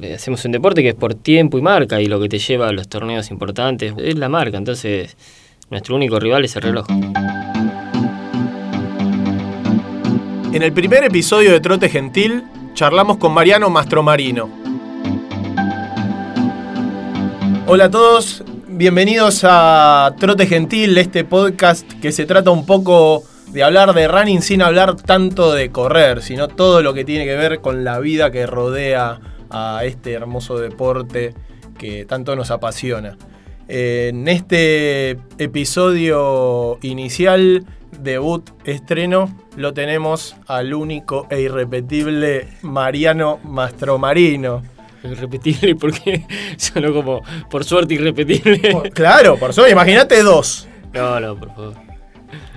Eh, hacemos un deporte que es por tiempo y marca y lo que te lleva a los torneos importantes es la marca, entonces nuestro único rival es el reloj. En el primer episodio de Trote Gentil charlamos con Mariano Mastromarino. Hola a todos, bienvenidos a Trote Gentil, este podcast que se trata un poco de hablar de running sin hablar tanto de correr, sino todo lo que tiene que ver con la vida que rodea a este hermoso deporte que tanto nos apasiona. En este episodio inicial, debut, estreno, lo tenemos al único e irrepetible Mariano Mastromarino. Irrepetible porque sonó como por suerte irrepetible. claro, por suerte, imagínate dos. No, no, por favor.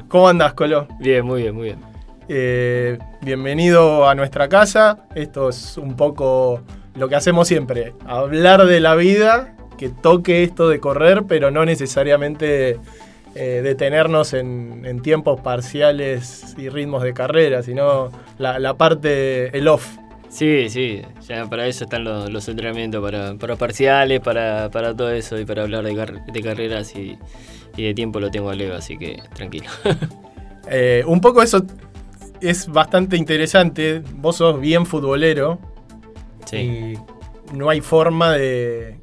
¿Cómo andás, Colo? Bien, muy bien, muy bien. Eh, bienvenido a nuestra casa. Esto es un poco lo que hacemos siempre, hablar de la vida, que toque esto de correr, pero no necesariamente eh, detenernos en, tiempos parciales y ritmos de carrera, sino la, parte, el off. Sí, sí, ya para eso están los, entrenamientos, para, parciales, para, todo eso y para hablar de, carreras y, de tiempo lo tengo a Leo, así que tranquilo. Eh, un poco eso es bastante interesante, vos sos bien futbolero, y no hay forma de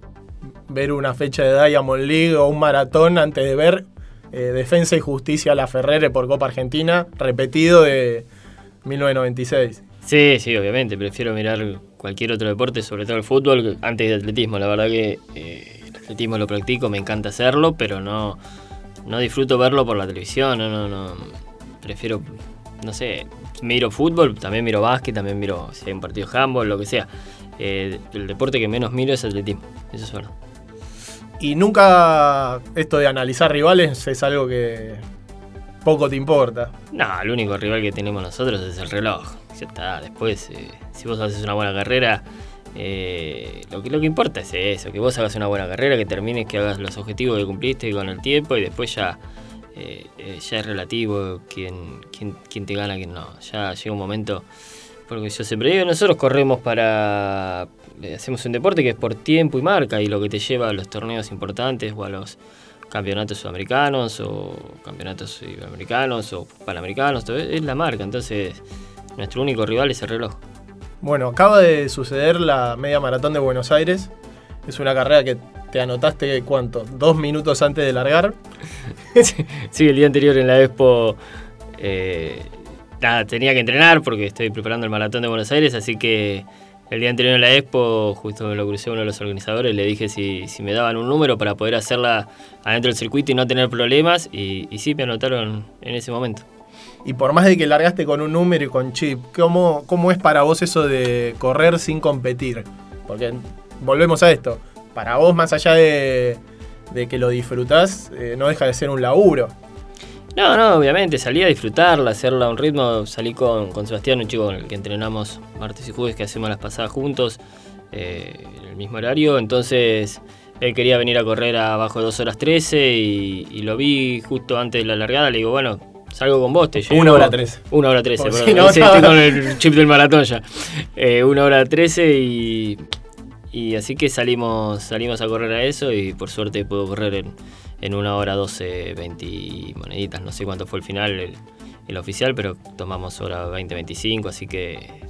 ver una fecha de Diamond League o un maratón antes de ver eh, Defensa y Justicia a la Ferrere por Copa Argentina, repetido de 1996. Sí, sí, obviamente. Prefiero mirar cualquier otro deporte, sobre todo el fútbol, antes de atletismo. La verdad que eh, el atletismo lo practico, me encanta hacerlo, pero no, no disfruto verlo por la televisión. No, no, no. Prefiero, no sé, miro fútbol, también miro básquet, también miro si hay un partido de handball, lo que sea. Eh, el deporte que menos miro es atletismo, eso es verdad. Y nunca esto de analizar rivales es algo que poco te importa. No, el único rival que tenemos nosotros es el reloj. Ya está, después, eh, si vos haces una buena carrera, eh, lo, que, lo que importa es eso, que vos hagas una buena carrera, que termines, que hagas los objetivos que cumpliste con el tiempo y después ya eh, eh, ya es relativo quién, quién, te gana, quién no. Ya llega un momento, porque yo siempre digo, nosotros corremos para, eh, hacemos un deporte que es por tiempo y marca y lo que te lleva a los torneos importantes o a los campeonatos sudamericanos o campeonatos iberoamericanos o panamericanos, es la marca, entonces nuestro único rival es el reloj. Bueno, acaba de suceder la media maratón de Buenos Aires. Es una carrera que te anotaste, ¿cuánto? ¿Dos minutos antes de largar? sí, el día anterior en la Expo. Eh, nada, tenía que entrenar porque estoy preparando el maratón de Buenos Aires, así que el día anterior en la Expo, justo me lo crucé a uno de los organizadores, le dije si, me daban un número para poder hacerla adentro del circuito y no tener problemas, y, sí, me anotaron en ese momento. Y por más de que largaste con un número y con chip, ¿cómo, cómo es para vos eso de correr sin competir? Porque volvemos a esto para vos, más allá de, que lo disfrutás, eh, no deja de ser un laburo. No, no, obviamente, salí a disfrutarla, hacerla a un ritmo. Salí con, con Sebastián, un chico con el que entrenamos martes y jueves, que hacemos las pasadas juntos, eh, en el mismo horario. Entonces, él quería venir a correr abajo de 2 horas 13 y, lo vi justo antes de la largada. Le digo, bueno, salgo con vos, te llevo. Una hora 13. Una hora 13, estoy con el chip del maratón ya. Eh, una hora 13 y y así que salimos, salimos a correr a eso y por suerte puedo correr en, en una hora 12, 20 moneditas. No sé cuánto fue el final, el, oficial, pero tomamos hora 20, 25, así que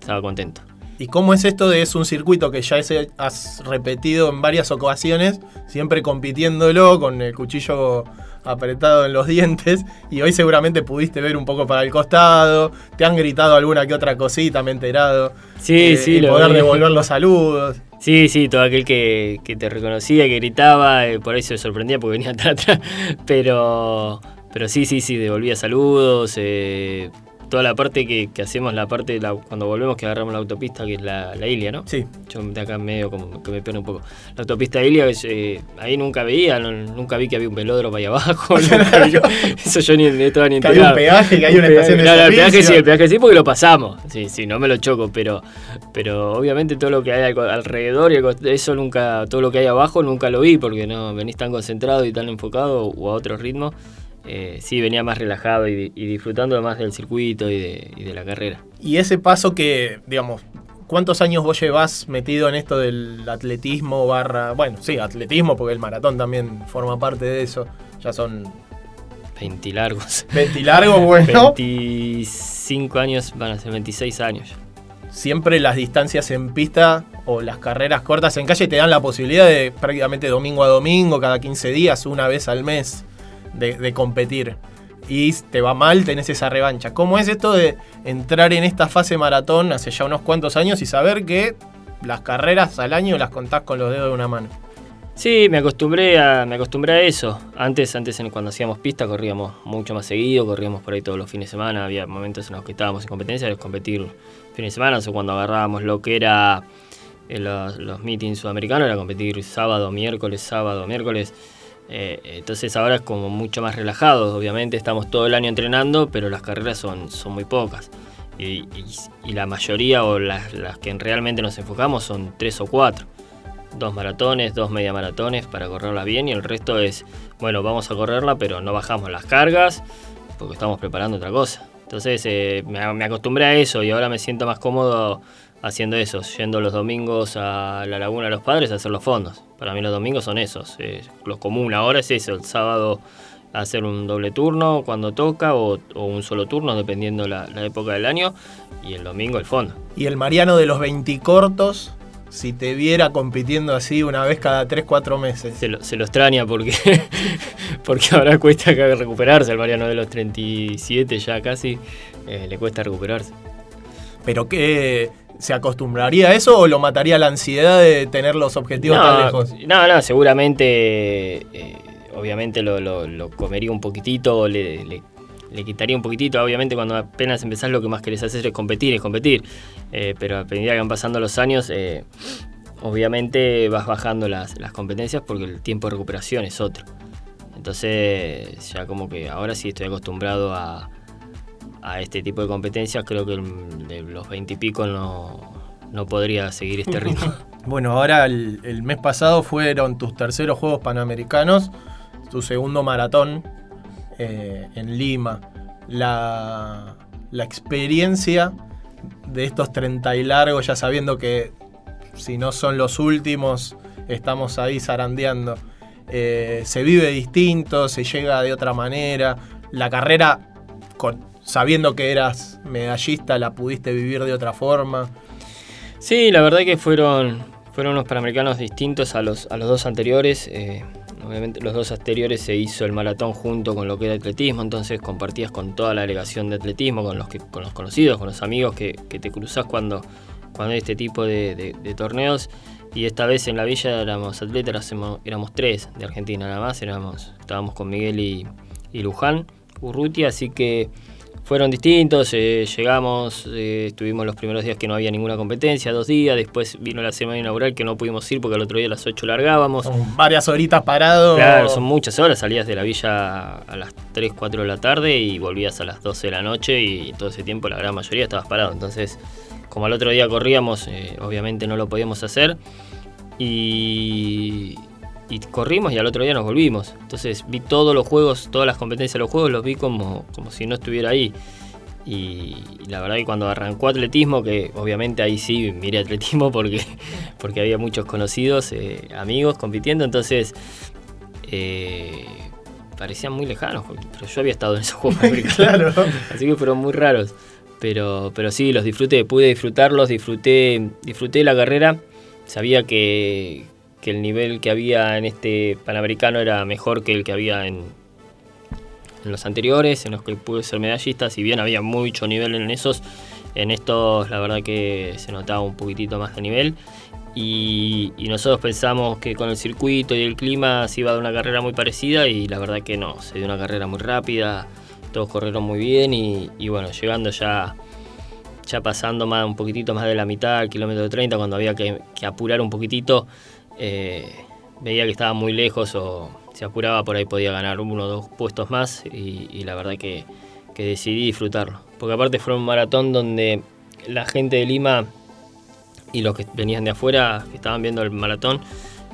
estaba contento. ¿Y cómo es esto de es un circuito que ya has repetido en varias ocasiones, siempre compitiéndolo con el cuchillo apretado en los dientes y hoy seguramente pudiste ver un poco para el costado, te han gritado alguna que otra cosita, me he enterado. Sí, eh, sí, y poder devolver los saludos. Sí, sí, todo aquel que, te reconocía, que gritaba, eh, por ahí se sorprendía porque venía atrás, pero, pero sí, sí, sí, devolvía saludos, eh, toda la parte que, hacemos, la parte cuando volvemos que agarramos la autopista, que es la, la Ilia, ¿no? Sí. Yo de acá medio como que me pone un poco. La autopista Ilia, eh, ahí nunca veía, nunca vi que había un velódromo ahí abajo. eso yo ni, estaba ni enterado. Que hay un peaje, que hay una estación de no, el peaje sí, el peaje sí porque lo pasamos. Sí, sí, no me lo choco, pero, pero obviamente todo lo que hay alrededor y eso nunca, todo lo que hay abajo nunca lo vi porque no venís tan concentrado y tan enfocado o a otro ritmo. Eh, sí, venía más relajado y, disfrutando más del circuito y de, la carrera. Y ese paso que, digamos, ¿cuántos años vos llevas metido en esto del atletismo barra, bueno, sí, atletismo, porque el maratón también forma parte de eso, ya son 20 largos. 20 largos, bueno. 25 años, van a ser 26 años. Siempre las distancias en pista o las carreras cortas en calle te dan la posibilidad de prácticamente domingo a domingo, cada 15 días, una vez al mes, de, competir. Y te va mal, tenés esa revancha. ¿Cómo es esto de entrar en esta fase maratón hace ya unos cuantos años y saber que las carreras al año las contás con los dedos de una mano? Sí, me acostumbré a, me acostumbré a eso. Antes, antes cuando hacíamos pista corríamos mucho más seguido, corríamos por ahí todos los fines de semana, había momentos en los que estábamos en competencia, de competir fines de semana, o cuando agarrábamos lo que era eh, los, los, meetings sudamericanos, era competir sábado, miércoles, sábado, miércoles. Eh, entonces ahora es como mucho más relajado, obviamente estamos todo el año entrenando, pero las carreras son, son muy pocas. Y, la mayoría o las, las que realmente nos enfocamos son tres o cuatro dos maratones, dos media maratones para correrla bien y el resto es, bueno, vamos a correrla, pero no bajamos las cargas porque estamos preparando otra cosa. Entonces eh, me, acostumbré a eso y ahora me siento más cómodo haciendo eso, yendo los domingos a la Laguna de los Padres a hacer los fondos. Para mí los domingos son esos. Eh, lo común ahora es eso, el sábado hacer un doble turno cuando toca o, un solo turno dependiendo la, la época del año y el domingo el fondo. ¿Y el Mariano de los 20 cortos? si te viera compitiendo así una vez cada 3, 4 meses. Se lo, extraña porque, porque ahora cuesta recuperarse. El Mariano de los 37 ya casi eh, le cuesta recuperarse. ¿Pero qué? ¿Se acostumbraría a eso o lo mataría la ansiedad de tener los objetivos tan lejos? No, no, seguramente, eh, obviamente lo, comería un poquitito, le, le le quitaría un poquitito. Obviamente, cuando apenas empezás, lo que más querés hacer es competir, es competir. Eh, pero a medida que van pasando los años, eh, obviamente vas bajando las, competencias porque el tiempo de recuperación es otro. Entonces, ya como que ahora sí estoy acostumbrado a, este tipo de competencias. Creo que de los 20 y pico no, no podría seguir este ritmo. bueno, ahora el, el mes pasado fueron tus terceros Juegos Panamericanos, tu segundo maratón eh, en Lima. La, experiencia de estos 30 y largos, ya sabiendo que si no son los últimos, estamos ahí zarandeando. Eh, se vive distinto, se llega de otra manera. La carrera, con, sabiendo que eras medallista, la pudiste vivir de otra forma. Sí, la verdad que fueron, fueron unos panamericanos distintos a los, a los dos anteriores. Eh, Obviamente los dos anteriores se hizo el maratón junto con lo que era atletismo, entonces compartías con toda la delegación de atletismo, con los, que, con los conocidos, con los amigos que, te cruzás cuando, cuando hay este tipo de, torneos. Y esta vez en la villa éramos atletas, éramos, tres de Argentina nada más, éramos, estábamos con Miguel y, y Luján Urrutia, así que fueron distintos, eh, llegamos, eh, estuvimos los primeros días que no había ninguna competencia, dos días, después vino la semana inaugural que no pudimos ir porque el otro día a las 8 largábamos. Son varias horitas parados. Claro, son muchas horas, salías de la villa a las 3, 4 de la tarde y volvías a las 12 de la noche y todo ese tiempo la gran mayoría estabas parado. Entonces, como al otro día corríamos, eh, obviamente no lo podíamos hacer y y corrimos y al otro día nos volvimos. Entonces vi todos los juegos, todas las competencias de los juegos, los vi como, como si no estuviera ahí. Y, la verdad que cuando arrancó atletismo, que obviamente ahí sí miré atletismo porque, porque había muchos conocidos, eh, amigos compitiendo, entonces eh, parecían muy lejanos, pero yo había estado en esos juegos claro. así que fueron muy raros. Pero, pero sí, los disfruté, pude disfrutarlos, disfruté, disfruté la carrera, sabía que, que el nivel que había en este Panamericano era mejor que el que había en, en los anteriores, en los que pude ser medallista, si bien había mucho nivel en esos, en estos la verdad que se notaba un poquitito más de nivel. Y, nosotros pensamos que con el circuito y el clima se iba a dar una carrera muy parecida y la verdad que no, se dio una carrera muy rápida, todos corrieron muy bien y, bueno, llegando ya, ya pasando más, un poquitito más de la mitad, kilómetro 30, cuando había que, que apurar un poquitito, eh, veía que estaba muy lejos o se apuraba por ahí podía ganar uno o dos puestos más y, la verdad que, decidí disfrutarlo. Porque aparte fue un maratón donde la gente de Lima y los que venían de afuera, que estaban viendo el maratón,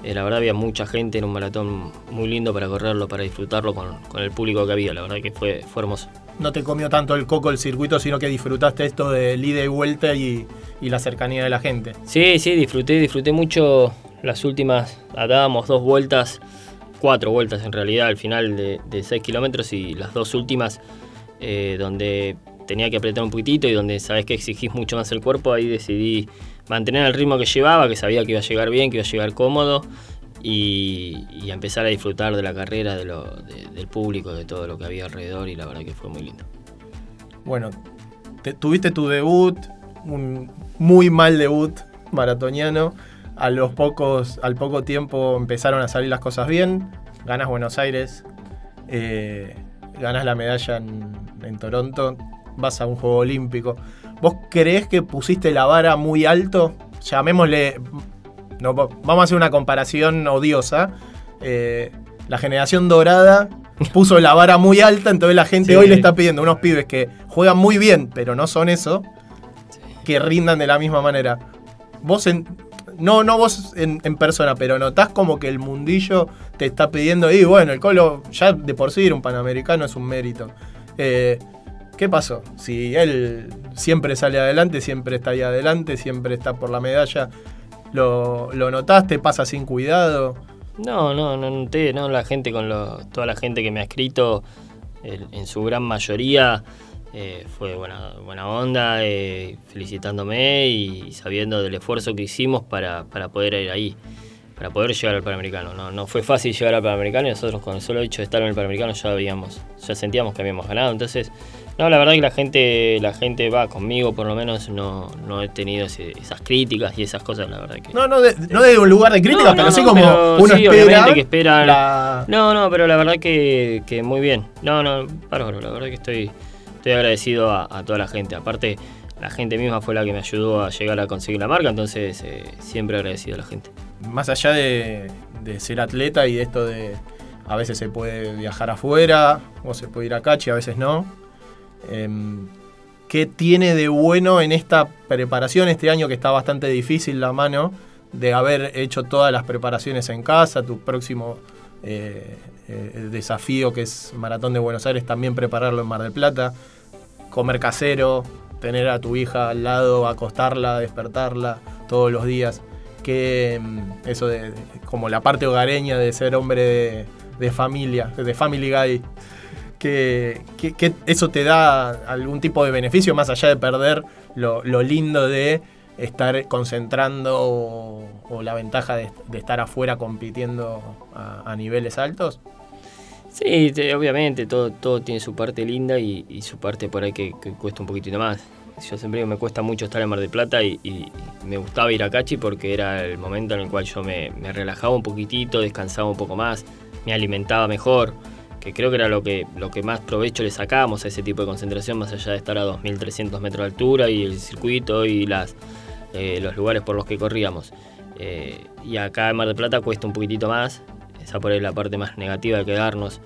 eh, la verdad había mucha gente, en un maratón muy lindo para correrlo, para disfrutarlo con, el público que había, la verdad que fue, fue hermoso. no te comió tanto el coco el circuito, sino que disfrutaste esto de ida y vuelta y, y la cercanía de la gente. Sí, sí, disfruté, disfruté mucho las últimas, dábamos dos vueltas, cuatro vueltas en realidad al final de, 6 kilómetros y las dos últimas eh, donde tenía que apretar un poquitito y donde sabes que exigís mucho más el cuerpo, ahí decidí mantener el ritmo que llevaba, que sabía que iba a llegar bien, que iba a llegar cómodo y, empezar a disfrutar de la carrera, del público, de todo lo que había alrededor y la verdad que fue muy lindo. Bueno, te, tuviste tu debut, un muy mal debut maratoniano. A los pocos, al poco tiempo empezaron a salir las cosas bien. Ganas Buenos Aires, eh, ganas la medalla en, en, Toronto, vas a un juego olímpico. ¿Vos creés que pusiste la vara muy alto? Llamémosle. No, vamos a hacer una comparación odiosa. Eh, la generación dorada puso la vara muy alta, entonces la gente sí. hoy le está pidiendo a unos pibes que juegan muy bien, pero no son eso, que rindan de la misma manera. Vos en, no, no vos en, persona, pero notás como que el mundillo te está pidiendo, y bueno, el Colo ya de por sí ir un panamericano es un mérito. Eh, ¿Qué pasó? Si él siempre sale adelante, siempre está ahí adelante, siempre está por la medalla, ¿lo, lo notaste? ¿Pasa sin cuidado? No, no, no noté, no, la gente con lo, toda la gente que me ha escrito, en su gran mayoría, eh, fue buena, buena onda, eh, felicitándome y sabiendo del esfuerzo que hicimos para, para, poder ir ahí, para poder llegar al Panamericano. No, no fue fácil llegar al Panamericano y nosotros con el solo hecho de estar en el Panamericano ya habíamos, ya sentíamos que habíamos ganado. Entonces, no, la verdad que la gente, la gente va conmigo, por lo menos no, no he tenido ese, esas críticas y esas cosas, la verdad que. No, no, de, no de un lugar de críticas, no, pero no, sí como pero uno sí, espera. que esperan. La... No, no, pero la verdad que, que muy bien. No, no, bárbaro, la verdad que estoy estoy agradecido a, a, toda la gente. Aparte, la gente misma fue la que me ayudó a llegar a conseguir la marca, entonces eh, siempre agradecido a la gente. Más allá de, de, ser atleta y de esto de a veces se puede viajar afuera o se puede ir a Cachi, a veces no. Eh, ¿Qué tiene de bueno en esta preparación este año que está bastante difícil la mano de haber hecho todas las preparaciones en casa, tu próximo eh, el desafío que es Maratón de Buenos Aires, también prepararlo en Mar del Plata, comer casero, tener a tu hija al lado, acostarla, despertarla todos los días, que mm, eso de, como la parte hogareña de ser hombre de, familia, de Family Guy, que, que, eso te da algún tipo de beneficio más allá de perder lo lindo de estar concentrando o, la ventaja de, estar afuera compitiendo a, niveles altos? Sí, te, obviamente, todo, todo tiene su parte linda y, su parte por ahí que, cuesta un poquitito más. Yo siempre me cuesta mucho estar en Mar del Plata y, y, me gustaba ir a Cachi porque era el momento en el cual yo me, me, relajaba un poquitito, descansaba un poco más, me alimentaba mejor, que creo que era lo que, lo que más provecho le sacábamos a ese tipo de concentración, más allá de estar a 2.300 metros de altura y el circuito y las, eh, los lugares por los que corríamos. Eh, y acá en Mar del Plata cuesta un poquitito más, esa por ahí la parte más negativa de quedarnos.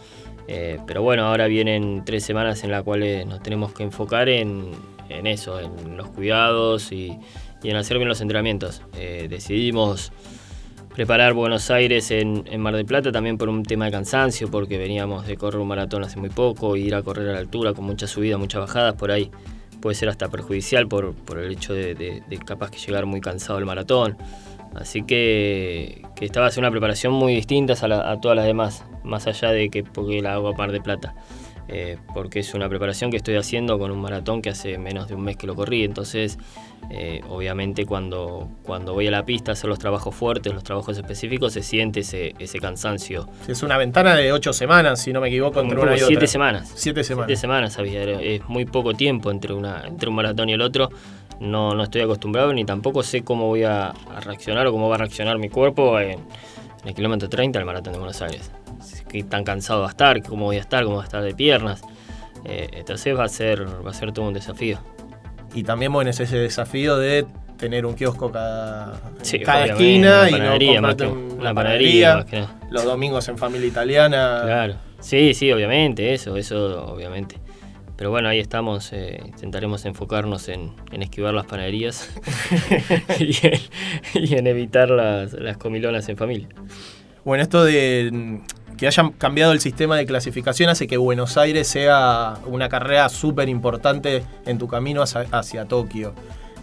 Eh, pero bueno, ahora vienen tres semanas en las cuales nos tenemos que enfocar en, en eso, en los cuidados y, y, en hacer bien los entrenamientos. Eh, decidimos preparar Buenos Aires en, en, Mar del Plata también por un tema de cansancio, porque veníamos de correr un maratón hace muy poco, y ir a correr a la altura con mucha subida, muchas bajadas, por ahí puede ser hasta perjudicial por, por el hecho de, de, de capaz que llegar muy cansado el maratón. Así que, que esta una preparación muy distinta a, la, a, todas las demás, más allá de que porque la hago a par de plata. Eh, porque es una preparación que estoy haciendo con un maratón que hace menos de un mes que lo corrí. Entonces, eh, obviamente, cuando, cuando voy a la pista a hacer los trabajos fuertes, los trabajos específicos, se siente ese, ese cansancio. Es una ventana de ocho semanas, si no me equivoco, entre una y siete otra. Semanas. Siete semanas. Siete semanas, había. Es muy poco tiempo entre, una, entre un maratón y el otro no, no estoy acostumbrado ni tampoco sé cómo voy a, a reaccionar o cómo va a reaccionar mi cuerpo en, en, el kilómetro 30 del maratón de Buenos Aires. Qué tan cansado va a estar, cómo voy a estar, cómo va a estar de piernas. Eh, entonces va a ser va a ser todo un desafío. Y también bueno, es ese desafío de tener un kiosco cada, sí, cada esquina y no comprarte una, panadería los domingos en familia italiana. Claro. Sí, sí, obviamente, eso, eso obviamente. Pero bueno, ahí estamos, eh, intentaremos enfocarnos en, en, esquivar las panaderías y, en, y, en, evitar las, las, comilonas en familia. Bueno, esto de, que hayan cambiado el sistema de clasificación hace que Buenos Aires sea una carrera súper importante en tu camino hacia, Tokio.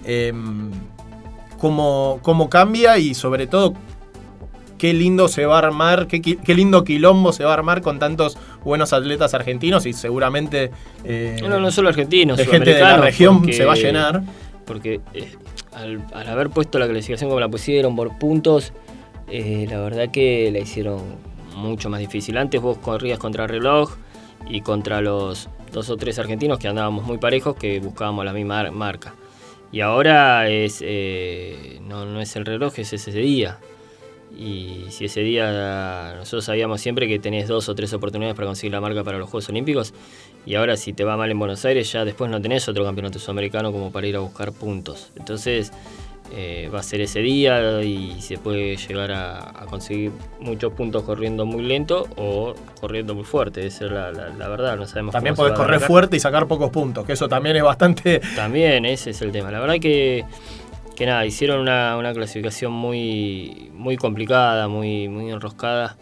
Em, ¿cómo, ¿Cómo cambia y sobre todo qué lindo se va a armar, qué, lindo quilombo se va a armar con tantos buenos atletas argentinos y seguramente... Eh, no, no solo argentinos, de gente de la región se va a llenar. Porque eh, al, haber puesto la clasificación como la pusieron por puntos, eh, la verdad que la hicieron mucho más difícil. Antes vos corrías contra el reloj y contra los dos o tres argentinos que andábamos muy parejos que buscábamos la misma marca. Y ahora es no, no es el reloj, es ese día. Y si ese día nosotros sabíamos siempre que tenés dos o tres oportunidades para conseguir la marca para los Juegos Olímpicos, y ahora si te va mal en Buenos Aires, ya después no tenés otro campeonato sudamericano como para ir a buscar puntos. Entonces eh, va a ser ese día y se puede llegar a, conseguir muchos puntos corriendo muy lento o corriendo muy fuerte. Esa es la, verdad, no sabemos. También podés correr fuerte y sacar pocos puntos, que eso también es bastante... También, ese es el tema. La verdad que que nada, hicieron una, clasificación muy, muy complicada, muy, muy enroscada,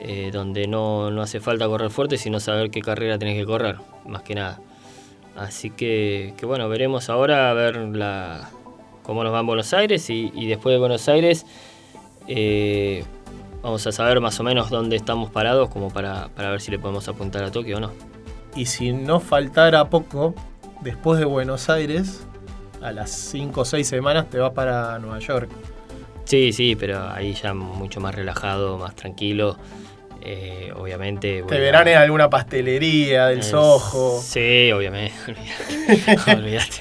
eh, donde no, hace falta correr fuerte, sino saber qué carrera tenés que correr, más que nada. Así que, bueno, veremos ahora a ver la, cómo nos va en Buenos Aires y, después de Buenos Aires eh, vamos a saber más o menos dónde estamos parados como para, para ver si le podemos apuntar a Tokio o no. Y si no faltara poco, después de Buenos Aires, a las 5 o 6 semanas te vas para Nueva York. Sí, sí, pero ahí ya mucho más relajado, más tranquilo. Eh, obviamente. Te verán en alguna pastelería del Soho. Sí, obviamente. Olvídate.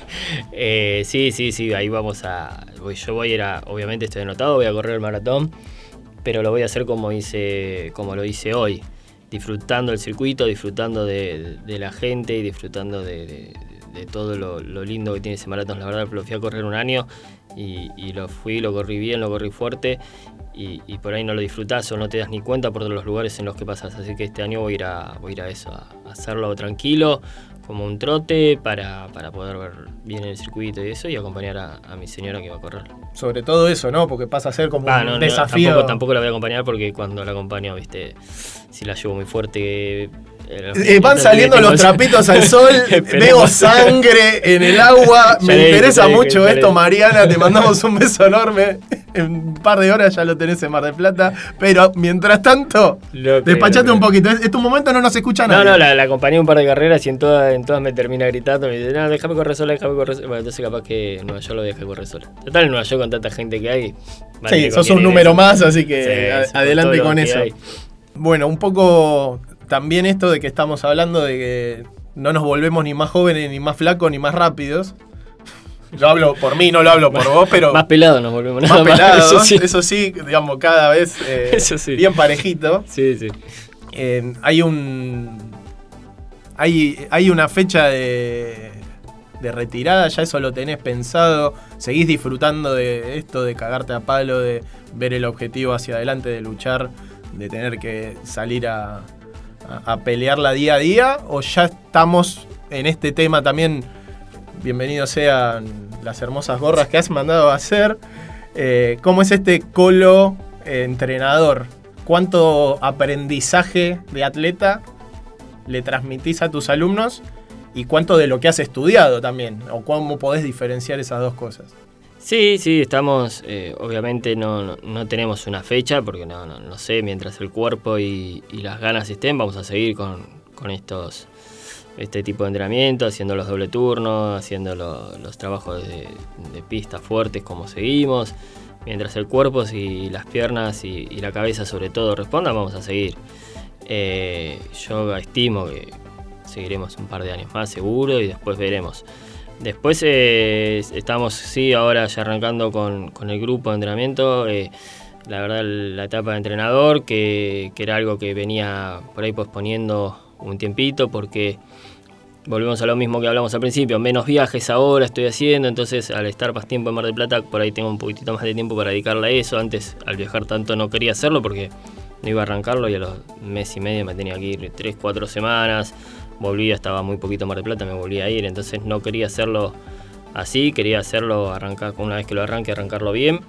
Eh, sí, sí, sí, ahí vamos a. Yo voy a ir a. Obviamente estoy anotado, voy a correr el maratón, pero lo voy a hacer como hice, como lo hice hoy. Disfrutando el circuito, disfrutando de, la gente y disfrutando de, de todo lo, lindo que tiene ese maratón. La verdad, lo fui a correr un año y, lo fui, lo corrí bien, lo corrí fuerte y, por ahí no lo disfrutás o no te das ni cuenta por los lugares en los que pasas. Así que este año voy a ir a, voy a, ir a eso, a hacerlo tranquilo, como un trote, para, poder ver bien el circuito y eso y acompañar a, mi señora que va a correr. Sobre todo eso, ¿no? Porque pasa a ser como ah, un desafío. tampoco, tampoco la voy a acompañar porque cuando la acompaño, viste, si la llevo muy fuerte eh, van saliendo los trapitos al sol, veo sangre en el agua. Me interesa mucho esto, Mariana. Te mandamos un beso enorme. En un par de horas ya lo tenés en Mar del Plata. Pero mientras tanto, despachate un poquito. En tu momento no nos escucha nadie. No, no, la, acompañé un par de carreras y en todas, en todas me termina gritando. Me dice, no, déjame correr sola, déjame correr sola. Bueno, entonces capaz que Nueva York lo deja correr sola. Total, en Nueva York con tanta gente que hay. sí, sos un número más, así que adelante con, con eso. Bueno, un poco también esto de que estamos hablando de que no nos volvemos ni más jóvenes, ni más flacos, ni más rápidos. Yo hablo por mí, no lo hablo por vos, pero. Más pelado nos volvemos más pelados, eso, sí. digamos, cada vez eh, bien parejito. Sí, sí. hay un. Hay, hay una fecha de, de retirada, ya eso lo tenés pensado. Seguís disfrutando de esto, de cagarte a palo, de ver el objetivo hacia adelante, de luchar, de tener que salir a, a, pelearla día a día o ya estamos en este tema también? Bienvenidos sean las hermosas gorras que has mandado a hacer. Eh, ¿Cómo es este colo eh, entrenador? ¿Cuánto aprendizaje de atleta le transmitís a tus alumnos? ¿Y cuánto de lo que has estudiado también? ¿O cómo podés diferenciar esas dos cosas? Sí, sí, estamos, eh, obviamente no, tenemos una fecha porque no, no, sé, mientras el cuerpo y, las ganas estén, vamos a seguir con, estos este tipo de entrenamiento, haciendo los doble turnos, haciendo los trabajos de, pista fuertes como seguimos. Mientras el cuerpo y las piernas y, la cabeza sobre todo respondan, vamos a seguir. Eh, yo estimo que seguiremos un par de años más seguro y después veremos. Después eh, estamos, sí, ahora ya arrancando con, el grupo de entrenamiento. Eh, la verdad, la etapa de entrenador, que, era algo que venía por ahí posponiendo un tiempito, porque volvemos a lo mismo que hablamos al principio, menos viajes ahora estoy haciendo, entonces al estar más tiempo en Mar del Plata, por ahí tengo un poquitito más de tiempo para dedicarle a eso. Antes, al viajar tanto, no quería hacerlo porque no iba a arrancarlo y a los mes y medio me tenía que ir tres, cuatro semanas volvía, estaba muy poquito Mar de Plata, me volvía a ir, entonces no quería hacerlo así, quería hacerlo, arrancar, una vez que lo arranque, arrancarlo bien.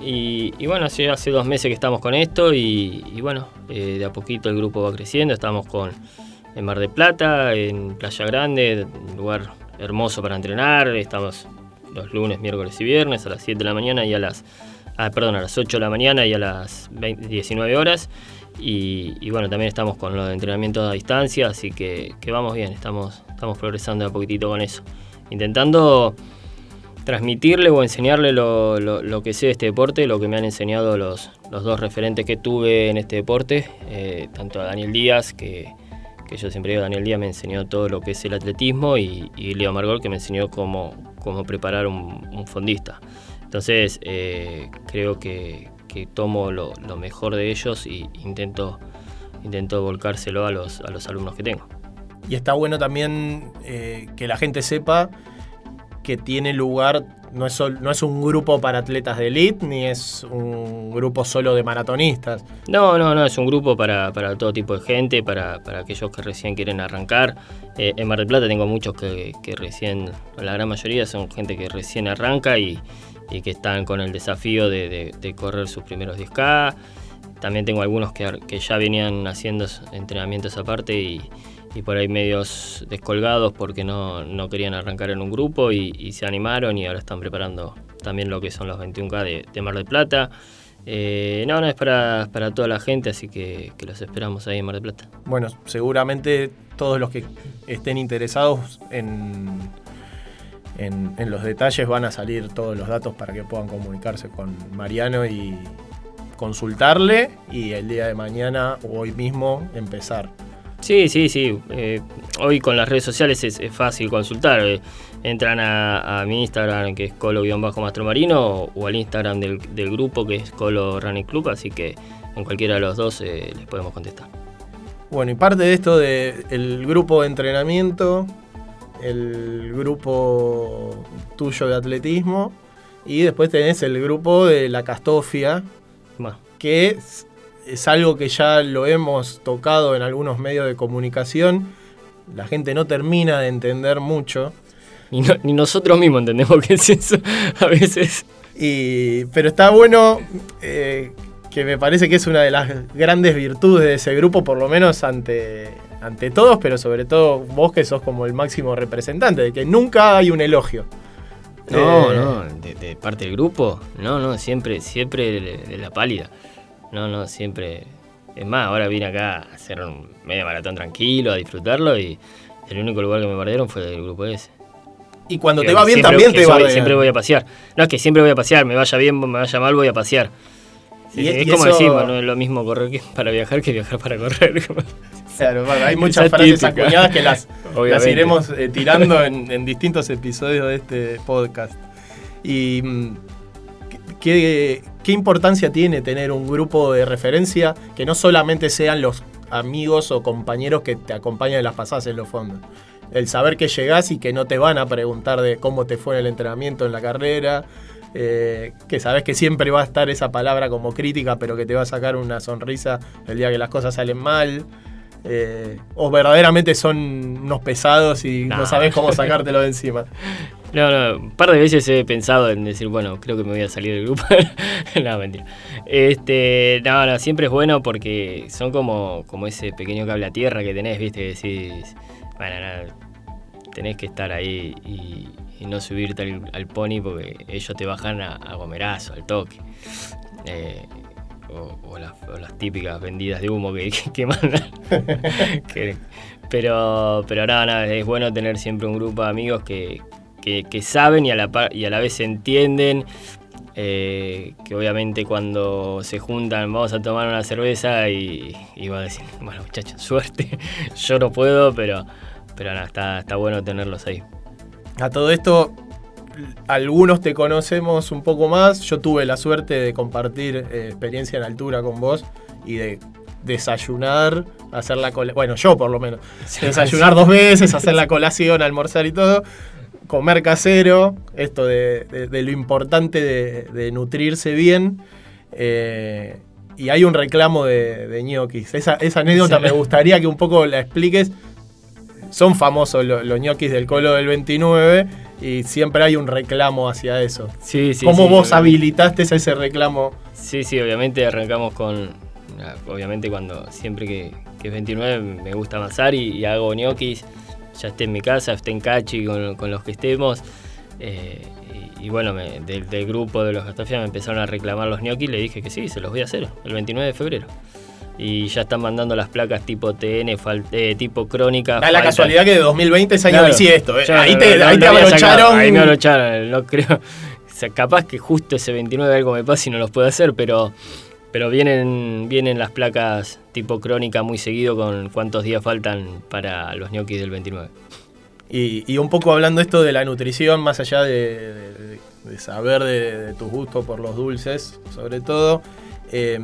Y, bueno, hace, hace dos meses que estamos con esto y, bueno, eh, de a poquito el grupo va creciendo. Estamos con en Mar de Plata, en Playa Grande, un lugar hermoso para entrenar. Estamos los lunes, miércoles y viernes a las 7 de la mañana y a las, ah, perdón, a las 8 de la mañana y a las 19 horas. Y, bueno, también estamos con los entrenamientos a distancia, así que, vamos bien, estamos, estamos progresando a poquitito con eso. Intentando transmitirle o enseñarle lo, que sé de este deporte, lo que me han enseñado los, dos referentes que tuve en este deporte, eh, tanto a Daniel Díaz, que, yo siempre digo, Daniel Díaz me enseñó todo lo que es el atletismo, y, Leo Margol, que me enseñó cómo, cómo preparar un, fondista. Entonces, eh, creo que, tomo lo, mejor de ellos e intento, intento volcárselo a los, a los alumnos que tengo. Y está bueno también eh, que la gente sepa que tiene lugar, no es, no es un grupo para atletas de elite, ni es un grupo solo de maratonistas. No, no, no, es un grupo para, todo tipo de gente, para, aquellos que recién quieren arrancar. Eh, en Mar del Plata tengo muchos que, recién, la gran mayoría son gente que recién arranca y, que están con el desafío de, correr sus primeros 10K. También tengo algunos que, que ya venían haciendo entrenamientos aparte y, y por ahí medios descolgados porque no, querían arrancar en un grupo y, se animaron y ahora están preparando también lo que son los 21K de, Mar del Plata. Eh, no, no es para, toda la gente, así que, los esperamos ahí en Mar del Plata. Bueno, seguramente todos los que estén interesados en, en, en los detalles van a salir todos los datos para que puedan comunicarse con Mariano y consultarle y el día de mañana o hoy mismo empezar. Sí, sí, sí. Eh, hoy con las redes sociales es, fácil consultar. Eh, entran a, mi Instagram que es colo-mastromarino o al Instagram del, grupo que es Colo Running Club, así que en cualquiera de los dos eh, les podemos contestar. Bueno, y parte de esto del grupo de entrenamiento, el grupo tuyo de atletismo y después tenés el grupo de la Castofia, que es es algo que ya lo hemos tocado en algunos medios de comunicación. La gente no termina de entender mucho. Ni, nosotros mismos entendemos qué es eso a veces. pero está bueno eh, que me parece que es una de las grandes virtudes de ese grupo, por lo menos ante, ante todos, pero sobre todo vos que sos como el máximo representante, de que nunca hay un elogio. No, eh, no, de, parte del grupo, no, no, siempre, siempre de la pálida. No, no, siempre. Es más, ahora vine acá a hacer un medio maratón tranquilo, a disfrutarlo y el único lugar que me perdieron fue el grupo ese. Y cuando te va bien también te va bien. Siempre voy a pasear. No, es que siempre voy a pasear, me vaya bien, me vaya mal, voy a pasear. es como decir, no es lo mismo correr para viajar que viajar para correr. Claro, hay muchas frases acuñadas que las, las iremos eh, tirando en, en, distintos episodios de este podcast. Y mm, ¿qué, ¿qué importancia tiene tener un grupo de referencia que no solamente sean los amigos o compañeros que te acompañan en las pasadas en los fondos? El saber que llegás y que no te van a preguntar de cómo te fue en el entrenamiento, en la carrera, eh, que sabes que siempre va a estar esa palabra como crítica, pero que te va a sacar una sonrisa el día que las cosas salen mal. Eh, o verdaderamente son unos pesados y no, no sabes cómo sacártelo de encima. No, no, un par de veces he pensado en decir, bueno, creo que me voy a salir del grupo. no, mentira. Este, no, no, siempre es bueno porque son como, como ese pequeño cable a tierra que tenés, viste, que decís, bueno, tenés que estar ahí y, no subirte al, pony porque ellos te bajan a, gomerazo, al toque. Eh, o, las, típicas vendidas de humo que, que, mandan. pero, pero nada, es bueno tener siempre un grupo de amigos que, que, saben y a, la, y a la vez entienden eh, que obviamente cuando se juntan vamos a tomar una cerveza y, y van a decir, bueno muchachos, suerte, yo no puedo, pero, pero nada, está, está bueno tenerlos ahí. A todo esto, algunos te conocemos un poco más, yo tuve la suerte de compartir eh, experiencia en altura con vos y de desayunar, hacer la colación, bueno, yo por lo menos, desayunar dos veces, hacer la colación, almorzar y todo comer casero, esto de, lo importante de, nutrirse bien. Eh, y hay un reclamo de, de ñoquis. Esa, anécdota me gustaría que un poco la expliques. Son famosos los, ñoquis del Colo del 29 y siempre hay un reclamo hacia eso. Sí, sí. ¿Cómo sí, vos habilitaste ese reclamo? Sí, sí, obviamente arrancamos con. ah, Obviamente, cuando siempre que, que es 29 me gusta amasar y, y hago ñoquis, ya esté en mi casa, esté en Cachi con, con los que estemos. eh, y, y bueno, me- del, del grupo de los gastafias me empezaron a reclamar los ñoquis, le dije que sí, se los voy a hacer el 29 de febrero. Y ya están mandando las placas tipo TN, fal- eh, tipo crónica. Da la casualidad que de 2020 es año Claro. bisiesto. eh. Ahí te, no- ahí no te abrocharon. Ahí me abrocharon, no creo. O sea, capaz que justo ese 29 algo me pasa y no los puedo hacer, pero, pero vienen, vienen las placas tipo crónica muy seguido con cuántos días faltan para los ñoquis del 29. Y, y un poco hablando esto de la nutrición, más allá de, de- de saber de, de tus gustos por los dulces, sobre todo, eh,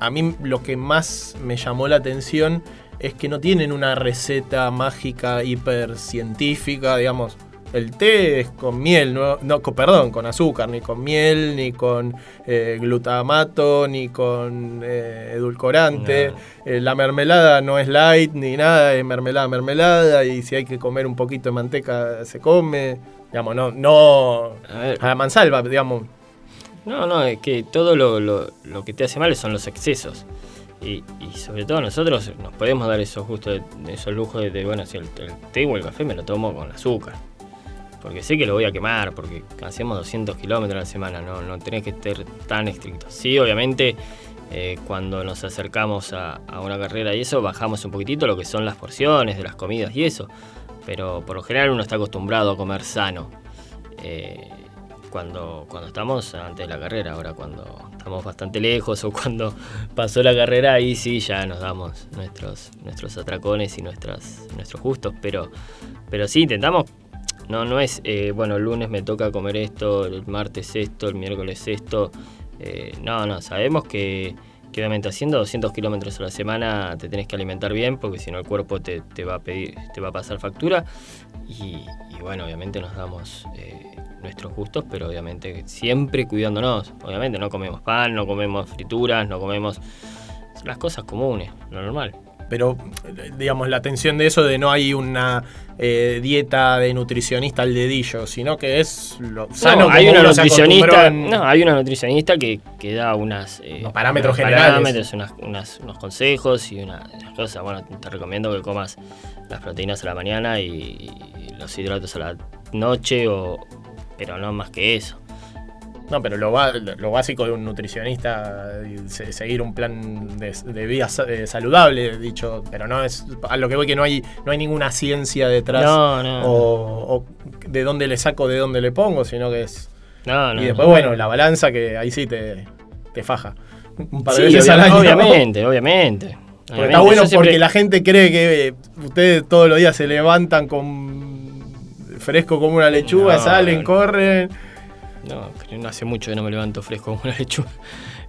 a mí lo que más me llamó la atención es que no tienen una receta mágica hiper científica, digamos. El té es con miel, no, no, con- perdón, con azúcar, ni con miel, ni con eh, glutamato, ni con eh, edulcorante. No. Eh, la mermelada no es light ni nada, es mermelada, mermelada. Y si hay que comer un poquito de manteca, se come. Digamos, no, no A a la mansalva, digamos. No, no, es que todo lo, lo- lo que te hace mal son los excesos. Y, sobre todo nosotros nos podemos dar esos gustos, esos lujos de, bueno, si el, té o el café me lo tomo con azúcar. Porque sé que lo voy a quemar, porque hacemos 200 kilómetros a la semana, no, no tenés que estar tan estricto. Sí, obviamente, eh, cuando nos acercamos a, a una carrera y eso, bajamos un poquitito lo que son las porciones de las comidas y eso. Pero por lo general uno está acostumbrado a comer sano. eh, cuando, cuando estamos antes de la carrera, ahora cuando estamos bastante lejos o cuando pasó la carrera, ahí sí ya nos damos nuestros, nuestros atracones y nuestras, nuestros gustos, pero, pero sí intentamos no, no es, eh, bueno, el lunes me toca comer esto, el martes esto, el miércoles esto. Eh, no, no, sabemos que, obviamente haciendo 200 kilómetros a la semana te tenés que alimentar bien porque si no el cuerpo te, te va a pedir, te va a pasar factura. Y, y bueno, obviamente nos damos eh, nuestros gustos, pero obviamente siempre cuidándonos. Obviamente no comemos pan, no comemos frituras, no comemos las cosas comunes, lo normal. Pero, digamos, la atención de eso de no hay una eh, dieta de nutricionista al dedillo, sino que es lo sano no, hay una nutricionista, acostumbró en- no, hay una nutricionista que, que da unas eh, Unos parámetros unos generales. parámetros, unas- unas- unos consejos y una- unas cosas. Bueno, te recomiendo que comas las proteínas a la mañana y, y los hidratos a la noche, o, pero no más que eso. No, pero lo, lo básico de un nutricionista, se- seguir un plan de, de vida eh, saludable, dicho, pero no es a lo que voy que no hay, no hay ninguna ciencia detrás No, no. o, o de dónde le saco, de dónde le pongo, sino que es... No, no, y después, no. bueno, la balanza que ahí sí te, te faja. Un par de Sí, veces obvia- al año. obviamente, obviamente. Obviamente, está bueno siempre- porque la gente cree que eh, ustedes todos los días se levantan con fresco como una lechuga, No, salen, no. corren. No, no hace mucho que no me levanto fresco como una lechuga.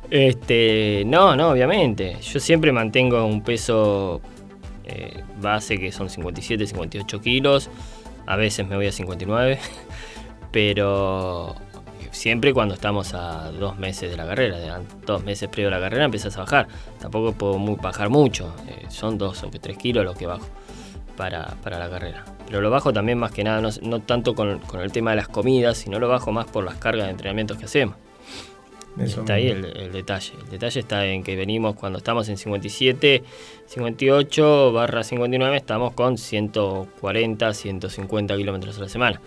Este, no, no, obviamente. Yo siempre mantengo un peso eh, base que son 57, 58 kilos. A veces me voy a 59. Pero siempre cuando estamos a dos meses de la carrera. Dos meses previo a la carrera empiezas a bajar. Tampoco puedo mu- bajar mucho. eh, son dos o tres kilos los que bajo para, para la carrera. Pero lo bajo también más que nada, no, no tanto con, con el tema de las comidas, sino lo bajo más por las cargas de entrenamientos que hacemos. Eso está ahí el, el detalle. El detalle está en que venimos cuando estamos en 57, 58 barra 59, estamos con 140, 150 kilómetros a la semana.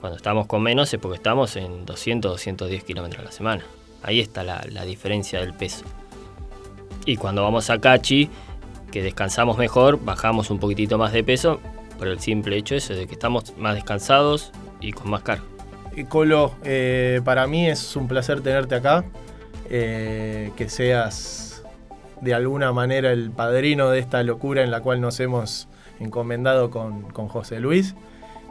Cuando estamos con menos es porque estamos en 200, 210 kilómetros a la semana. Ahí está la, la diferencia del peso. Y cuando vamos a Cachi, que descansamos mejor, bajamos un poquitito más de peso el simple hecho eso de que estamos más descansados y con más carga. Y Colo, eh, para mí es un placer tenerte acá. eh, que seas de alguna manera el padrino de esta locura en la cual nos hemos encomendado con, con José Luis.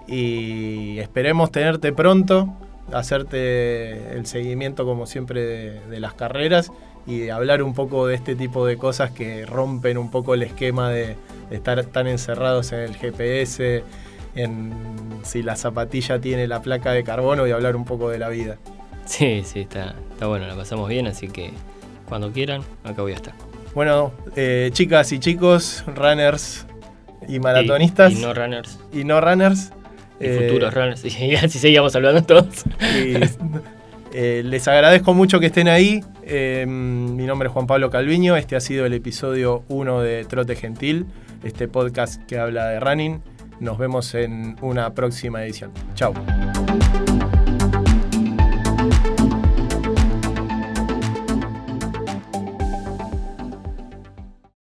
Y esperemos tenerte pronto, hacerte el seguimiento como siempre de las carreras y hablar un poco de este tipo de cosas que rompen un poco el esquema de, de estar tan encerrados en el GPS, en si la zapatilla tiene la placa de carbono y hablar un poco de la vida. Sí, sí, está, está bueno, la pasamos bien, así que cuando quieran, acá voy a estar. Bueno, eh, chicas y chicos, runners y maratonistas Y, y no runners. y no runners, Y futuros runners. Y así seguíamos hablando todos. les agradezco mucho que estén ahí. Mi nombre es Juan Pablo Calviño. Este ha sido el episodio 1 de Trote Gentil, este podcast que habla de running. Nos vemos en una próxima edición. Chao.